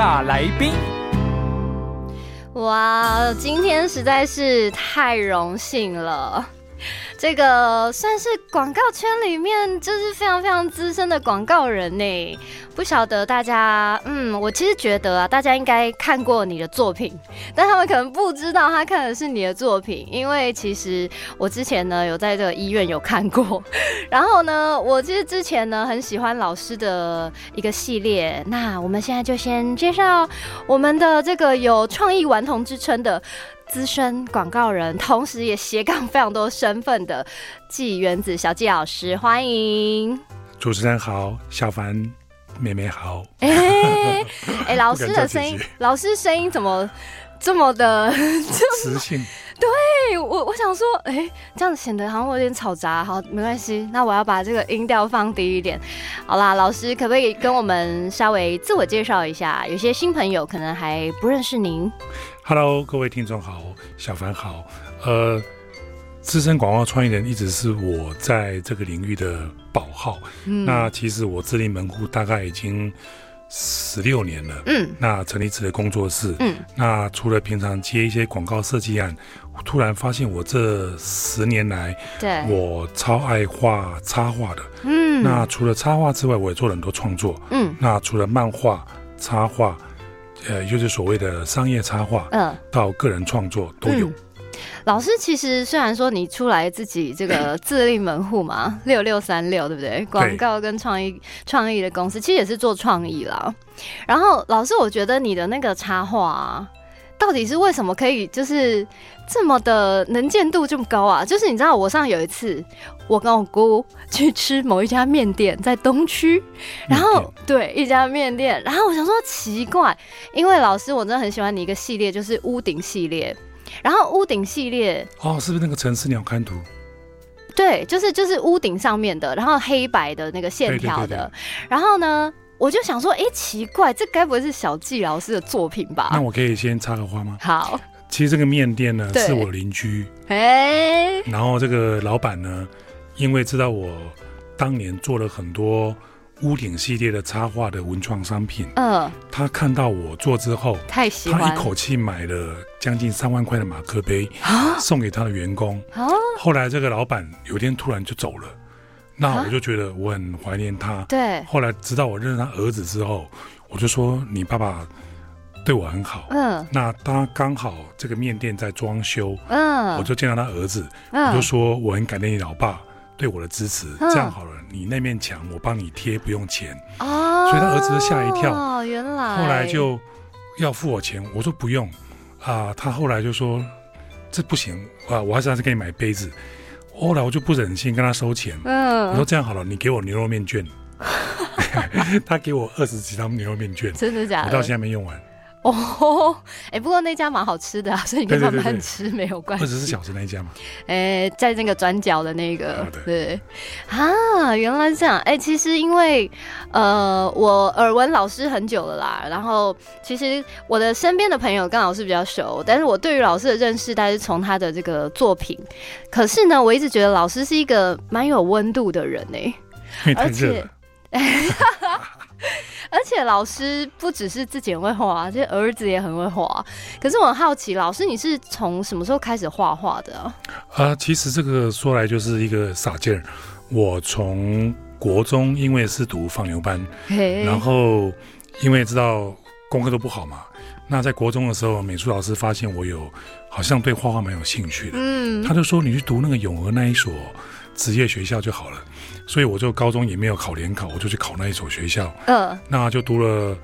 大来宾，哇，今天实在是太荣幸了。这个算是广告圈里面就是非常非常资深的广告人呢。不晓得大家，嗯，我其实觉得啊，大家应该看过你的作品，但他们可能不知道他看的是你的作品，因为其实我之前呢有在这个医院有看过。然后呢，我其实之前呢很喜欢老师的一个系列。那我们现在就先介绍我们的这个有创意顽童之称的。资深广告人，同时也斜杠非常多身份的纪原子小纪老师，欢迎。主持人好，小凡妹妹好。哎哎，老师的声音，老师声音怎么这么的磁性？对我，我想说，哎，这样子显得好像我有点吵杂。好，没关系，那我要把这个音调放低一点。好啦，老师可不可以跟我们稍微自我介绍一下？有些新朋友可能还不认识您。Hello，各位听众好，小凡好。呃，资深广告创意人一直是我在这个领域的宝号。嗯那其实我自立门户大概已经十六年了。嗯那成立自己的工作室。嗯那除了平常接一些广告设计案，突然发现我这十年来，对，我超爱画插画的。嗯那除了插画之外，我也做了很多创作。嗯那除了漫画、插画，呃，就是所谓的商业插画，嗯。到个人创作都有。嗯老师其实虽然说你出来自己这个 自立门户嘛，六六三六对不对？广告跟创意创意的公司其实也是做创意啦。然后老师，我觉得你的那个插画啊，到底是为什么可以就是这么的能见度这么高啊？就是你知道，我上有一次我跟我姑去吃某一家面店，在东区，然后对一家面店，然后我想说奇怪，因为老师我真的很喜欢你一个系列，就是屋顶系列。然后屋顶系列，哦，是不是那个城市鸟瞰图？对，就是就是屋顶上面的，然后黑白的那个线条的。对对对然后呢，我就想说，哎，奇怪，这该不会是小纪老师的作品吧那？我可以先插个话吗？好，其实这个面店呢是我邻居，哎，然后这个老板呢，因为知道我当年做了很多屋顶系列的插画的文创商品，嗯，他看到我做之后，太喜欢。他一口气买了将近三万块的马克杯，送给他的员工。啊，后来这个老板有一天突然就走了，那我就觉得我很怀念他。对，后来直到我认识他儿子之后，我就说你爸爸对我很好。嗯。那他刚好这个面店在装修，嗯，我就见到他儿子，嗯。我就说我很感念你老爸对我的支持。嗯这样好了，你那面墙我帮你贴，不用钱。哦，所以他儿子就吓一跳哦，原来后来就要付我钱，我说不用啊。他后来就说这不行啊，我还是还是给你买杯子。后来我就不忍心跟他收钱，嗯我说嗯，这样好了，你给我牛肉面券。他给我二十几张牛肉面券，真的假的？我到现在没用完。哦，哎，不过那家蛮好吃的啊，所以你可以慢对对对对慢吃，没有关系。二十四小时那一家嘛，哎、在那个转角的那个对啊，原来是这样。哎、其实因为呃，我耳闻老师很久了啦，然后其实我的身边的朋友跟老师比较熟，但是我对于老师的认识，大概是从他的这个作品。可是呢，我一直觉得老师是一个蛮有温度的人呢、因为太热了。而且老师不只是自己很会画，这儿子也很会画。可是我很好奇，老师你是从什么时候开始画画的啊？啊，其实这个说来就是一个傻劲儿。我从国中因为是读放牛班，嘿然后因为知道功课都不好嘛，那在国中的时候，美术老师发现我有好像对画画蛮有兴趣的，嗯他就说你去读那个永和那一所职业学校就好了。所以我就高中也没有考联考，我就去考那一所学校，嗯。那就读了，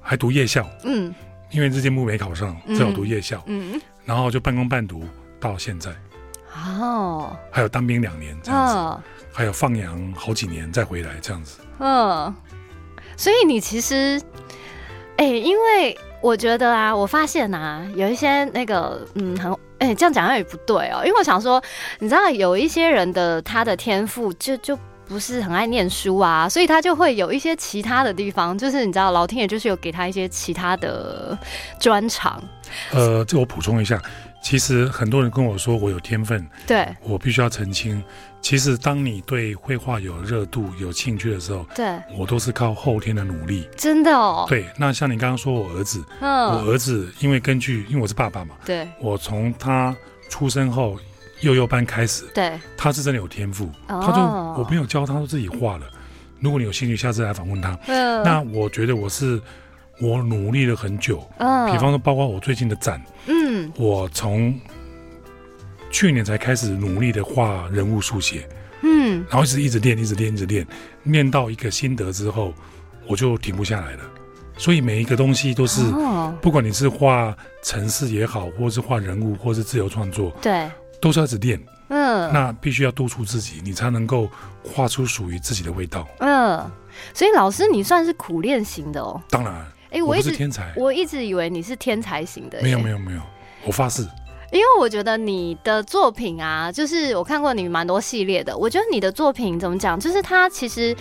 还读夜校，嗯。因为日间部没考上，只好读夜校，嗯，然后就半工半读到现在，哦，还有当兵两年这样子。嗯。还有放羊好几年再回来这样子。嗯，所以你其实，哎、因为我觉得啊，我发现啊，有一些那个，嗯，很，哎、这样讲也不对哦，因为我想说，你知道有一些人的他的天赋就就不是很爱念书啊，所以他就会有一些其他的地方，就是你知道，老天爷就是有给他一些其他的专长，呃，这我补充一下，其实很多人跟我说我有天分，对。我必须要澄清，其实当你对绘画有热度、有兴趣的时候，对，我都是靠后天的努力。真的哦，对，那像你刚刚说我儿子，嗯。我嗯，儿子因为根据因为我是爸爸嘛，对。我从他出生后幼幼班开始，对，他是真的有天赋，哦。他就我没有教他，都自己画了。如果你有兴趣，下次来访问他。嗯，那我觉得我是我努力了很久，嗯。比方说包括我最近的展，嗯。我从去年才开始努力的画人物速写，嗯，然后一直一直练，一直练，一直练，练到一个心得之后，我就停不下来了。所以每一个东西都是，哦，不管你是画城市也好，或是画人物，或是自由创作，对，都是要一直练。嗯。那必须要督促自己，你才能够画出属于自己的味道。嗯，所以老师你算是苦练型的哦，当然，哎，我不我一直是天才，我一直以为你是天才型的，没有耶没有没有，我发誓，因为我觉得你的作品啊，就是我看过你蛮多系列的，我觉得你的作品怎么讲，就是它其实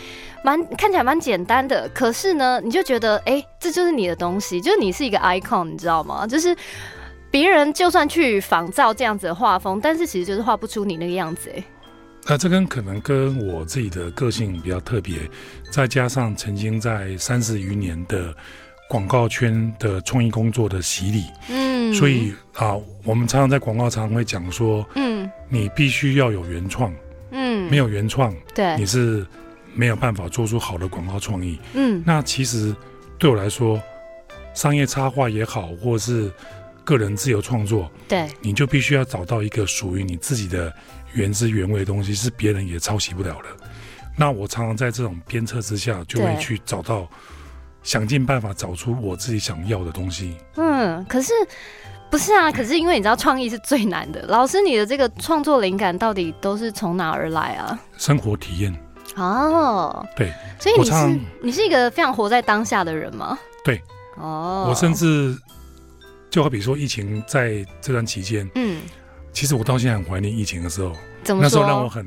蛮看起来蛮简单的，可是呢，你就觉得哎、诶这就是你的东西，就是你是一个 icon，你知道吗？就是别人就算去仿造这样子的画风，但是其实就是画不出你那个样子、哎，那这跟可能跟我自己的个性比较特别，再加上曾经在三十余年的广告圈的创意工作的洗礼，嗯。所以啊，我们常常在广告常常会讲说，嗯。你必须要有原创，嗯，没有原创，对。你，是没有办法做出好的广告创意。嗯。那其实对我来说，商业插画也好，或是个人自由创作，对，你就必须要找到一个属于你自己的原汁原味的东西，是别人也抄袭不了的。那我常常在这种鞭策之下，就会去找到，想尽办法找出我自己想要的东西。嗯，可是。不是啊，可是因为你知道创意是最难的。老师，你的这个创作灵感到底都是从哪而来啊？生活体验，哦，对，所以你是你是一个非常活在当下的人吗？对，哦，我甚至就好比说疫情在这段期间，嗯，其实我到现在很怀念疫情的时候，怎么那时候说？让我很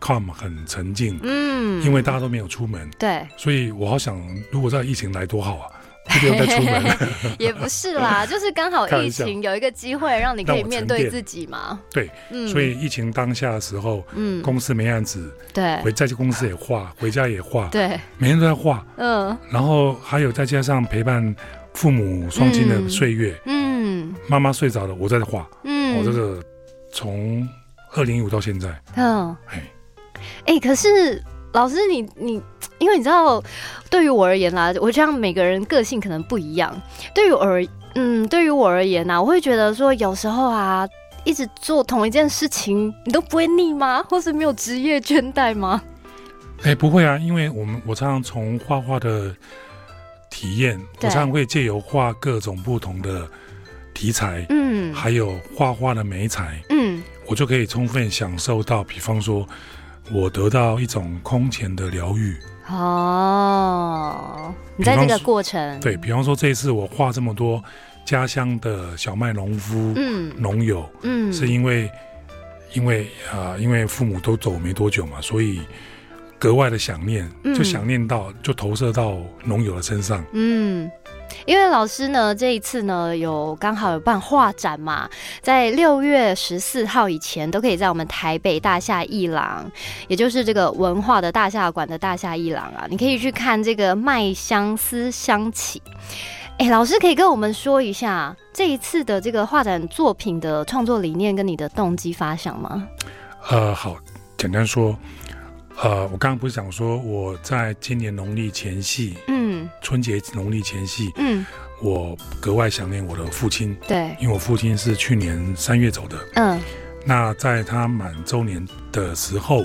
calm 很沉静，嗯。因为大家都没有出门，对，所以我好想，如果在疫情来多好啊，就不用再出门。了。也不是啦，就是刚好疫情有一个机会让你可以面对自己嘛。对，嗯。所以疫情当下的时候，嗯，公司没案子，对。回在公司也画，回家也画，对，每天都在画，嗯。然后还有再加上陪伴父母双亲的嗯。岁月，嗯妈妈睡着了，我在画，嗯，我、这个从二零一五到现在，嗯，哎，哎、可是老师你你，因为你知道，对于我而言啦，我这样每个人个性可能不一样。对于我而嗯，对于我而言呐、我会觉得说，有时候啊，一直做同一件事情，你都不会腻吗？或是没有职业倦怠吗？哎，不会啊，因为我们我常常从画画的体验，我常常会借由画各种不同的题材，嗯。还有画画的美彩，嗯。我就可以充分享受到，比方说，我得到一种空前的疗愈。哦，你在这个过程，对比方说，这一次我画这么多家乡的小麦农夫、嗯。农友，嗯。是因为因为啊、因为父母都走没多久嘛，所以格外的想念，嗯。就想念到，就投射到农友的身上。嗯，因为老师呢，这一次呢有刚好有办画展嘛，在六月十四号以前都可以在我们台北大夏艺廊，也就是这个文化的大夏馆的大夏艺廊啊，你可以去看这个麦香思香起。哎，老师可以跟我们说一下这一次的这个画展作品的创作理念跟你的动机发想吗？呃，好，简单说，呃，我刚刚不是讲说我在今年农历前夕，嗯。春节农历前夕，嗯，我格外想念我的父亲，对，因为我父亲是去年三月走的。嗯。那在他满周年的时候，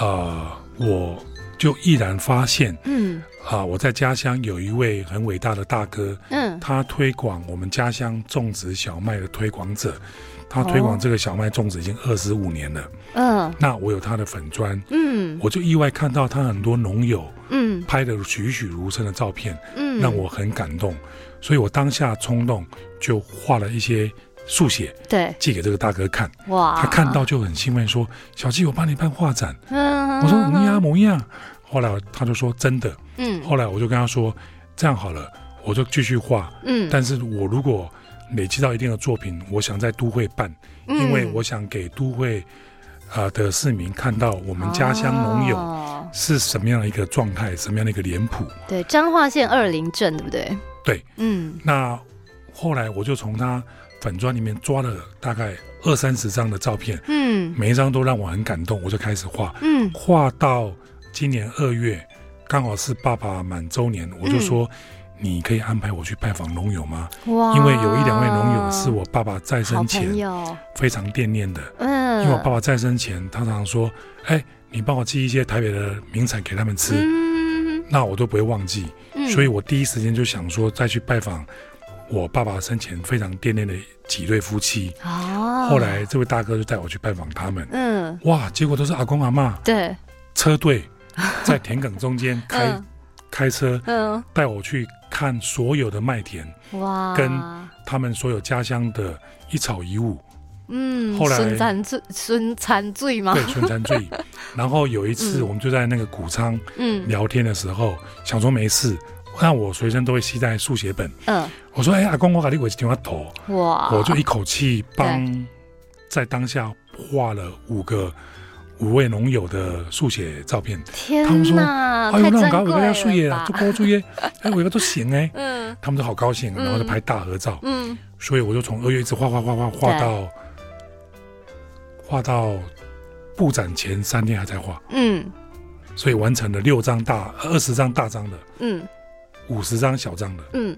呃，我就毅然发现，嗯。啊、我在家乡有一位很伟大的大哥，嗯。他推广我们家乡种植小麦的推广者，他推广这个小麦粽子已经二十五年了。嗯。那我有他的粉砖，嗯。我就意外看到他很多农友嗯。拍的栩栩如生的照片，嗯。嗯让我很感动，所以我当下冲动就画了一些速写对。寄给这个大哥看，哇，他看到就很兴奋说：“小季，我帮你办画展。”嗯，我说：“模呀，模样。”后来他就说：“真的。”嗯。后来我就跟他说：“这样好了，我就继续画，嗯，但是我如果累积到一定的作品，我想在都会办，因为我想给都会呃的市民看到我们家乡农友哦。是什么样的一个状态，什么样的一个脸谱。对彰化县二林镇对不对？对，嗯。那后来我就从他粉砖里面抓了大概二三十张的照片，嗯。每一张都让我很感动，我就开始画，嗯。画到今年二月，刚好是爸爸满周年，我就说。你可以安排我去拜访农友吗？哇，因为有一两位农友是我爸爸在生前，非常惦念的。嗯，因为我爸爸在生前，他常常说：“哎，你帮我寄一些台北的名产给他们吃。嗯，那我都不会忘记。嗯所以我第一时间就想说，再去拜访我爸爸生前非常惦念的几对夫妻。哦，后来这位大哥就带我去拜访他们，嗯，哇，结果都是阿公阿妈对，车队在田埂中间开、嗯开车嗯，带我去看所有的麦田，哇，跟他们所有家乡的一草一物。嗯，后来孙残醉孙残醉吗？对，春残醉。然后有一次，嗯我们就在那个谷仓嗯聊天的时候，想说没事，那我随身都会携带速写本。嗯，我说：“哎，阿公，我给你我电话头。”哇，我就一口气帮在当下画了五个五位农友的速写照片。天他们说，哎呦，那我搞我贵要素页啊，了吧做高作业，哎，我一个都行哎。嗯他们都好高兴，然后就拍大合照。嗯，所以我就从二月一直画画画画画到画到布展前三天还在画。嗯所以完成了六张大、二十张大张的，嗯五十张小张的。嗯。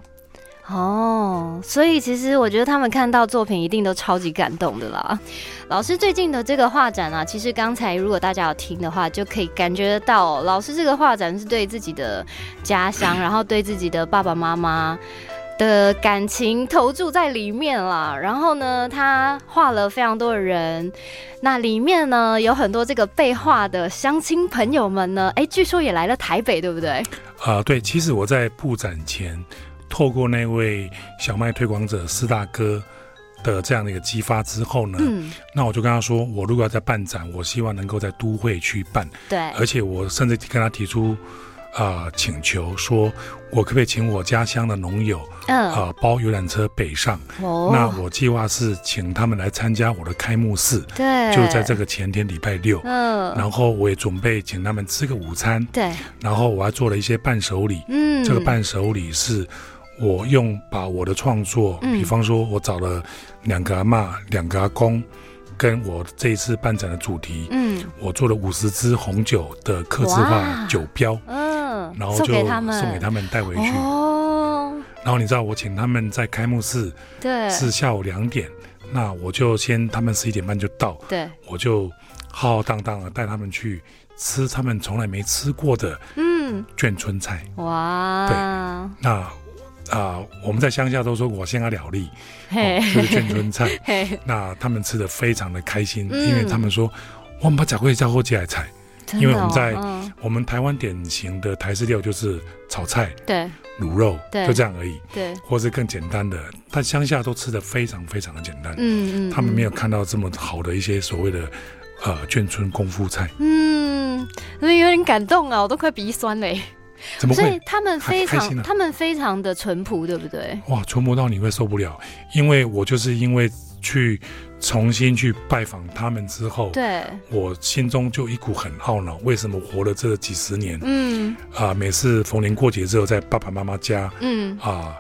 哦，所以其实我觉得他们看到作品一定都超级感动的啦。老师最近的这个画展啊，其实刚才如果大家有听的话，就可以感觉得到、老师这个画展是对自己的家乡，然后对自己的爸爸妈妈的感情投注在里面啦。然后呢，他画了非常多的人，那里面呢有很多这个被画的乡亲朋友们呢，哎，据说也来了台北，对不对？啊、对，其实我在布展前，透过那位小麦推广者四大哥的这样的一个激发之后呢，嗯，那我就跟他说，我如果要在办展，我希望能够在都会区办，对，而且我甚至跟他提出。啊、请求说，我可不可以请我家乡的农友嗯，啊、包游览车北上？哦。那我计划是请他们来参加我的开幕式，对，就在这个前天礼拜六。嗯，然后我也准备请他们吃个午餐，对，然后我还做了一些伴手礼。嗯，这个伴手礼是我用把我的创作，嗯。比方说我找了两个阿妈、两个阿公，跟我这一次办展的主题，嗯。我做了五十支红酒的刻字化酒标，嗯，然后就给他们，送给他们带回去。哦，然后你知道我请他们在开幕式对，是下午两点，那我就先他们十一点半就到，对，我就浩浩荡荡的带他们去吃他们从来没吃过的嗯，眷村菜。哇，对那啊、我们在乡下都说我先要了力，嘿哦，就是眷村菜。那他们吃的非常的开心，嗯因为他们说我们把假会叫后来菜。真的因为我们在我们台湾典型的台式料就是炒菜、对卤肉，对就这样而已，对，或是更简单的。但乡下都吃的非常非常的简单，嗯嗯，他们没有嗯，看到这么好的一些所谓的呃眷村功夫菜，嗯，所以有点感动啊，我都快鼻酸嘞。怎么会？他们非常，他们非常的淳朴，对不对？哇，淳朴到你会受不了，因为我就是因为去重新去拜访他们之后，对，我心中就一股很懊恼，为什么活了这几十年？嗯。啊、每次逢年过节之后，在爸爸妈妈家嗯。啊、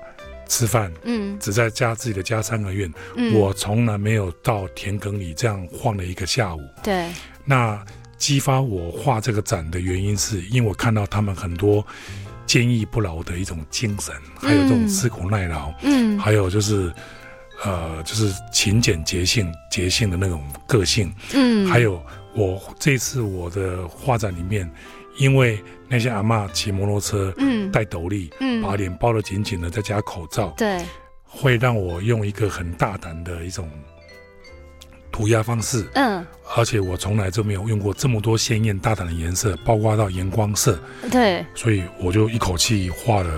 吃饭，嗯。只在家自己的家三合院，嗯，我从来没有到田埂里这样晃了一个下午。对，那激发我画这个展的原因，是因为我看到他们很多坚毅不挠的一种精神，还有这种嗯吃苦耐劳，嗯。还有就是。呃，就是勤俭节性、节性的那种个性，嗯，还有我这次我的画展里面，因为那些阿嬷骑摩托车、嗯。戴斗笠，嗯。把脸包得紧紧的，再加口罩，对，会让我用一个很大胆的一种涂鸦方式，嗯。而且我从来就没有用过这么多鲜艳大胆的颜色，包括到荧光色，对，所以我就一口气画了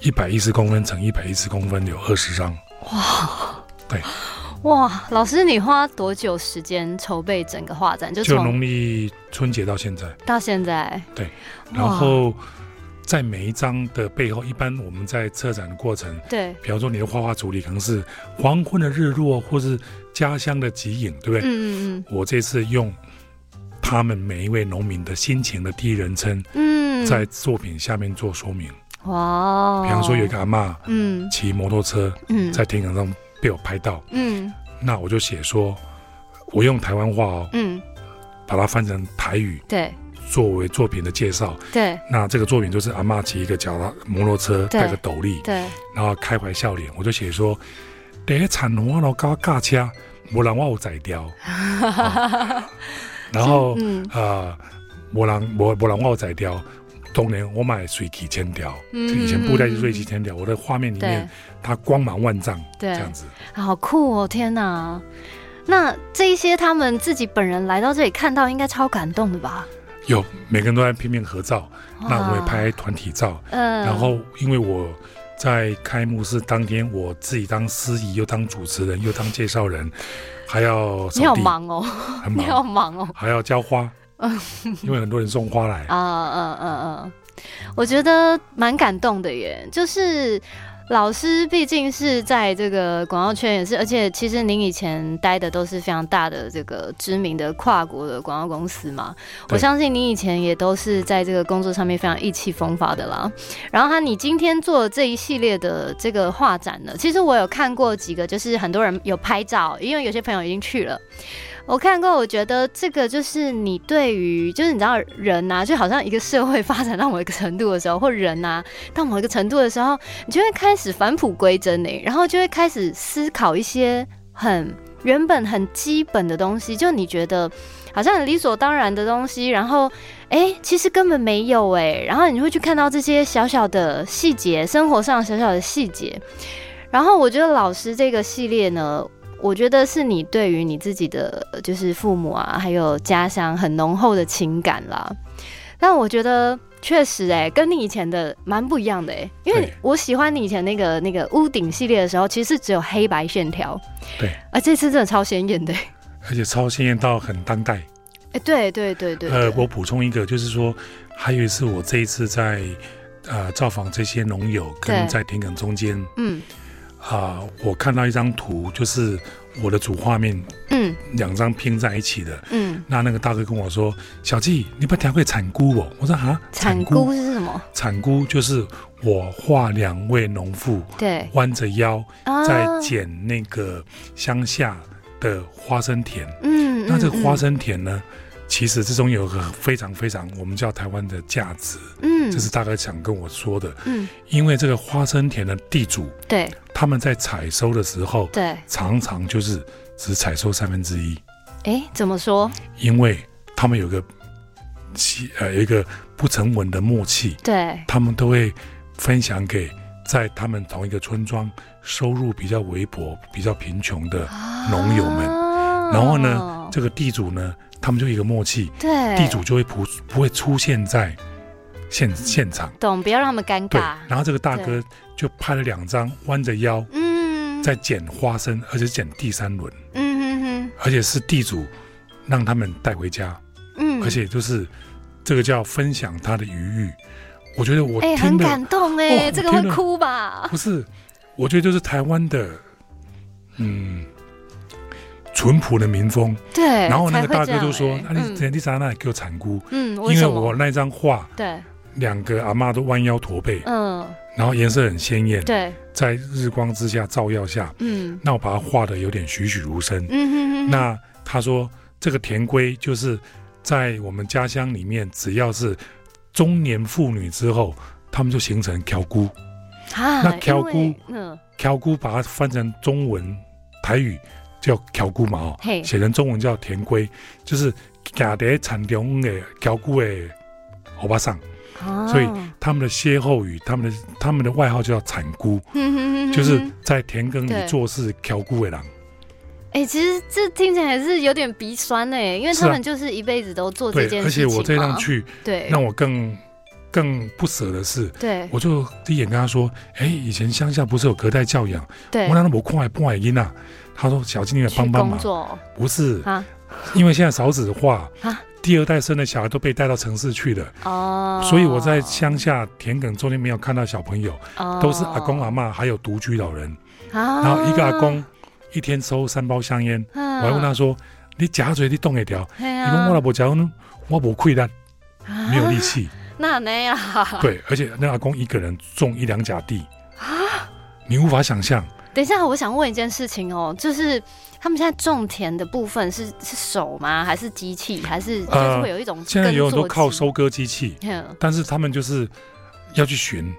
一百一十公分乘一百一十公分有二十张。哇，对，哇老师，你花多久时间筹备整个画展？就从就农历春节到现在，到现在，对。然后在每一张的背后，一般我们在策展的过程，对，比方说你的画画主题可能是黄昏的日落，或是家乡的集影，对不对？嗯嗯我这次用他们每一位农民的心情的第一人称，嗯。嗯，在作品下面做说明。哇，比方说有一个阿妈嗯。骑摩托车嗯。在田埂上被我拍到，嗯。那我就写说，我用台湾话哦，嗯，把它翻成台语。对作为作品的介绍。对那这个作品就是阿妈骑一个脚踏摩托车，对戴个斗笠，对，然后开怀笑脸。我就写说，第一产花咯，搞驾车，无人我有宰掉。好 然后嗯呃，无人无无人我有宰掉。当年我买水起千条，以前布袋戏水起千条，我的画面里面它光芒万丈，对这样子。好酷哦！天哪，那这一些他们自己本人来到这里看到，应该超感动的吧？有每个人都在拼命合照，那我也，拍团体照。嗯然后因为我在开幕式当天，我自己当司仪，又当主持人，又当介绍人，还要你好，忙哦，很你好忙，忙哦。还要浇花，因为很多人送花来。啊嗯嗯嗯，我觉得蛮感动的耶，就是。老师毕竟是在这个广告圈也是，而且其实您以前待的都是非常大的这个知名的跨国的广告公司嘛，我相信您以前也都是在这个工作上面非常意气风发的啦。然后他你今天做这一系列的这个画展呢，其实我有看过几个，就是很多人有拍照，因为有些朋友已经去了。我看过，我觉得这个就是你对于，就是你知道人呐、就好像一个社会发展到某一个程度的时候，或人呐、到某一个程度的时候，你就会开始返璞归真呢，然后就会开始思考一些很原本很基本的东西，就你觉得好像很理所当然的东西，然后哎，其实根本没有哎，然后你会去看到这些小小的细节，生活上小小的细节。然后我觉得老师这个系列呢，我觉得是你对于你自己的就是父母啊，还有家乡很浓厚的情感啦。但我觉得确实哎、跟你以前的蛮不一样的哎、因为我喜欢你以前那个那个屋顶系列的时候，其实是只有黑白线条，对，啊，这次真的超鲜艳的、欸，而且超鲜艳到很当代。哎、对对对对呃，我补充一个，就是说，还有一次我这一次在呃造访这些农友，跟在田埂中间嗯啊、我看到一张图，就是我的主画面嗯两张拼在一起的。嗯，那那个大哥跟我说：“小季，你不调会产菇哦？”我说：“啊，产菇是什么？产菇就是我画两位农妇对，弯着腰啊在捡那个乡下的花生田。嗯那这个花嗯生田呢，其实之中有个非常非常我们叫台湾的价值，嗯，这是大哥想跟我说的。嗯因为这个花生田的地主，对他们在采收的时候，对，常常就是只采收三分之一，哎，怎么说？因为他们有个契呃有一个不成文的默契，对，他们都会分享给在他们同一个村庄收入比较微薄、比较贫穷的农友们。啊然后呢，这个地主呢，他们就有一个默契，对地主就会不不会出现在现现场。懂，不要让他们尴对尬。，然后这个大哥就拍了两张弯着腰嗯，在捡花生，而且是捡第三轮，嗯哼哼，而且是地主让他们带回家，嗯，而且就是这个叫分享他的余裕。我觉得我哎、很感动哎、哦这个会哭吧？不是，我觉得就是台湾的嗯淳朴的民风。对，然后那个大哥就说：“哎那你你在那里给我产菇？嗯，因为我那张画对，两个阿妈都弯腰驼背，嗯，然后颜色很鲜艳，对，在日光之下照耀下，嗯。那我把它画的有点栩栩如生。嗯哼哼，那他说这个田龟就是在我们家乡里面，只要是中年妇女之后，他们就形成挑姑。啊，那条因为菇嗯，条菇把它翻成中文台语叫条菇嘛哦，嘿，写成中文叫田龟，就是家在产中的条菇的欧巴桑。所以哦他们的歇后语，他们的他们的外号就叫产菇，哼哼哼哼就是在田埂对里做事挑姑的人。哎、其实这听起来是有点鼻酸哎、因为他们就是一辈子都做这件事情嘛。我这趟去，对，让我更更不舍的是，对我就第一眼跟他说：“哎，以前乡下不是有隔代教养？对我，那我看来不爱音啊。”他说：“小金，你来帮帮忙。工作”不是，啊因为现在少子化啊，第二代生的小孩都被带到城市去了，哦，所以我在乡下田埂中间没有看到小朋友，哦都是阿公阿妈还有独居老人。啊然后一个阿公一天抽三包香烟，我我还问他说：“你夹嘴你动得掉？”你你讲我老婆夹我无溃烂，啊没有力气。那那样对，而且那阿公一个人种一两甲地，啊。你无法想象。等一下，我想问一件事情哦，就是他们现在种田的部分是是手吗？还是机器？还是就是呃会有一种现在有很多靠收割机器，嗯但是他们就是要去寻，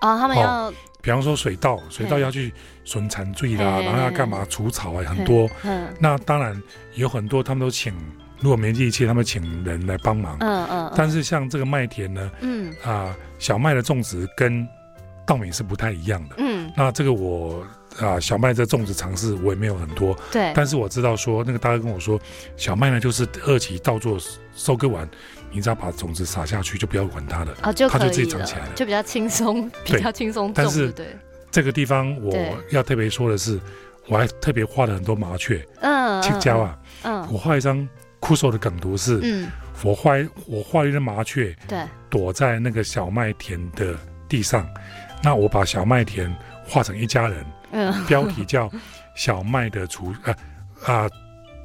哦，他们要比方说水稻，水稻要去损残罪啦，然后要干嘛除草啊，很多。嗯那当然有很多他们都请，如果没力气，他们请人来帮忙。嗯嗯，但是像这个麦田呢，嗯。啊，小麦的种植跟稻米是不太一样的。嗯。那这个我啊，小麦这种植尝试我也没有很多，对，但是我知道说那个大哥跟我说，小麦呢就是二期稻作收割完，你只要把种子撒下去，就不要管它了。哦就它就自己长起来了。就比较轻松，比对较轻松种，但是对，这个地方我要特别说的是，我还特别画了很多麻雀、嗯，青椒啊。嗯，我画一张酷手的梗图是，嗯，我画我画了一只麻雀对，躲在那个小麦田的地上，那我把小麦田画成一家人，嗯。标题叫 “小麦的除啊啊、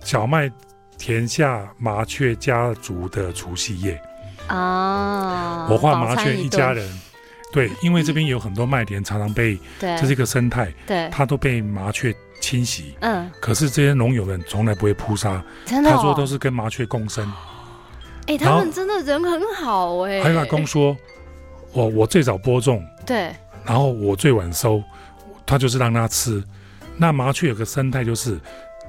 小麦田下麻雀家族的除夕夜”。啊，我画麻雀一家，人，对，因为这边有很多麦田常常被，对，这是一个生态，对，它都被麻雀侵袭。嗯，可是这些农友们从来不会扑杀，真的、哦，他说都是跟麻雀共生。哎、他们真的人很好哎、还有阿公说，我我最早播种，对，然后我最晚收，他就是让他吃。那麻雀有个生态，就是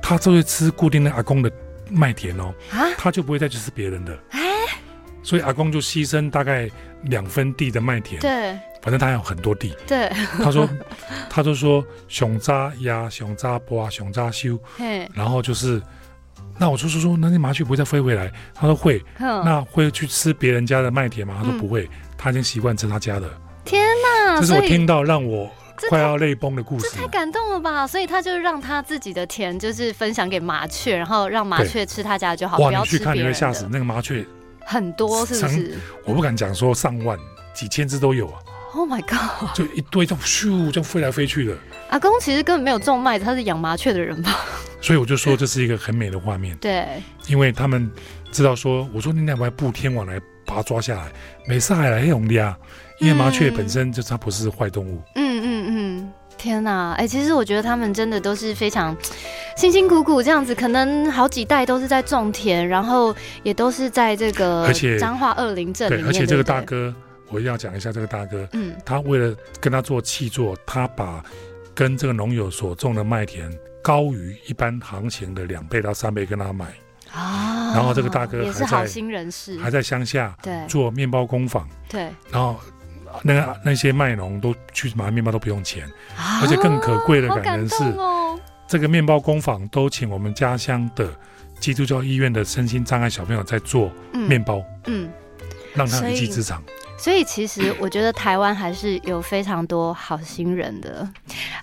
它就会吃固定的阿公的麦田哦，啊，它就不会再去吃别人的。哎所以阿公就牺牲大概两分地的麦田，对反正他有很多地。对，他说，他就说熊扎鸭、熊扎波、熊扎修，嘿，然后就是，那我就说说，那那麻雀不会再飞回来？他说会，哼，那会去吃别人家的麦田吗？他说嗯不会，他已经习惯吃他家的。天哪，这是我听到让我快要泪崩的故事。这太感动了吧！所以他就让他自己的田就是分享给麻雀，然后让麻雀吃他家的就好，不哇，要你去看你会吓死，那个麻雀，很多是不是我不敢讲说上万、几千只都有啊，？Oh my god！就一堆这样咻这样飞来飞去的。阿公其实根本没有种麦子，他是养麻雀的人吧？所以我就说这是一个很美的画面，对，因为他们知道说，我说你两块布天网来把它抓下来，没事还来用的啊，因为麻雀本身就它不是坏动物。嗯嗯嗯。天呐，哎、其实我觉得他们真的都是非常辛辛苦苦这样子，可能好几代都是在种田，然后也都是在这个彰化二林镇里对，面。而且这个大，哥，我一定要讲一下这个大哥，嗯，他为了跟他做契作，他把跟这个农友所种的麦田高于一般行情的两倍到三倍跟他买，啊然后这个大哥还在好心人士，还在乡下对。做面包工坊，对，然后那个那些卖农都去买面包都不用钱，而而且更可贵的感人是这个面包工坊都请我们家乡的基督教医院的身心障碍小朋友在做嗯。面包，嗯，让他一技之长。所以其实我觉得台湾还是有非常多好心人的。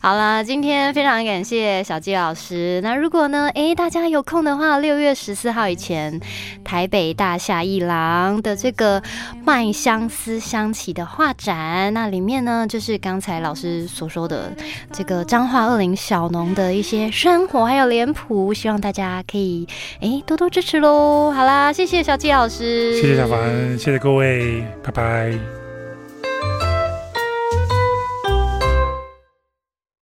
好啦，今天非常感谢小纪老师。那如果呢，诶，大家有空的话，六月十四号以前，台北大夏一郎的这个麦香思香起的画展，那里面呢，就是刚才老师所说的这个彰化二林小农的一些生活还有脸谱，希望大家可以诶多多支持喽。好啦，谢谢小纪老师，谢谢小凡，谢谢各位，拜拜。Bye.